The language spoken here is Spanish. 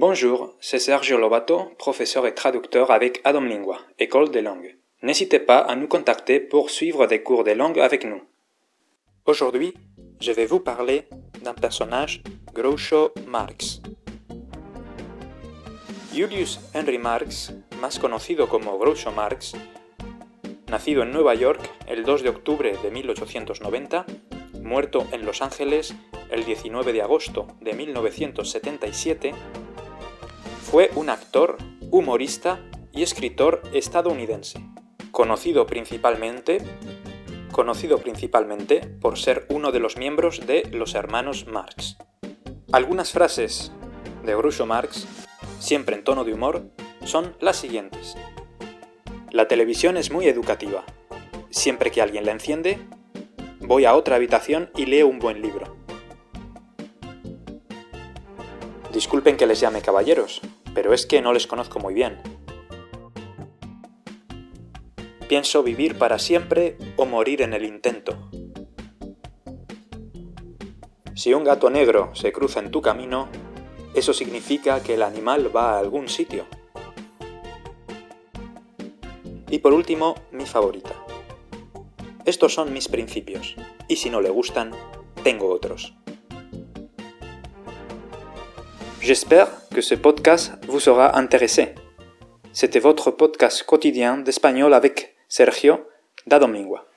Bonjour, c'est Sergio Lobato, professeur et traducteur avec Adam Lingua, École des langues. N'hésitez pas à nous contacter pour suivre des cours de langue avec nous. Aujourd'hui, je vais vous parler d'un personnage, Groucho Marx. Julius Henry Marx, más conocido como Groucho Marx, nacido en Nueva York el 2 de octubre de 1890, muerto en Los Ángeles el 19 de agosto de 1977, fue un actor, humorista y escritor estadounidense, conocido principalmente, conocido principalmente por ser uno de los miembros de los hermanos Marx. Algunas frases de Groucho Marx, siempre en tono de humor, son las siguientes. La televisión es muy educativa. Siempre que alguien la enciende, voy a otra habitación y leo un buen libro. Disculpen que les llame caballeros, pero es que no les conozco muy bien. Pienso vivir para siempre o morir en el intento. Si un gato negro se cruza en tu camino, eso significa que el animal va a algún sitio. Y por último, mi favorita. Estos son mis principios, y si no le gustan, tengo otros. J'espère que ce podcast vous sera intéressé. C'était votre podcast quotidien d'espagnol avec Sergio da Domingua.